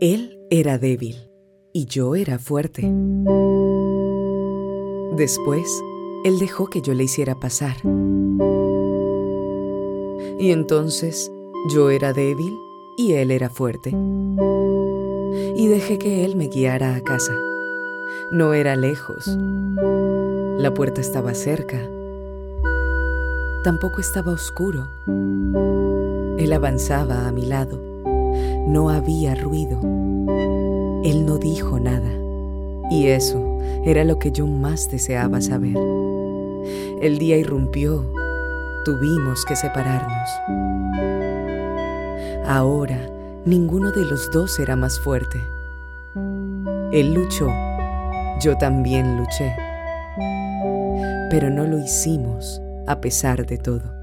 Él era débil y yo era fuerte. Después, él dejó que yo le hiciera pasar. Y entonces yo era débil y él era fuerte. Y dejé que él me guiara a casa. No era lejos. La puerta estaba cerca. Tampoco estaba oscuro. Él avanzaba a mi lado. No había ruido. Él no dijo nada. Y eso era lo que yo más deseaba saber. El día irrumpió. Tuvimos que separarnos. Ahora ninguno de los dos era más fuerte. Él luchó. Yo también luché. Pero no lo hicimos a pesar de todo.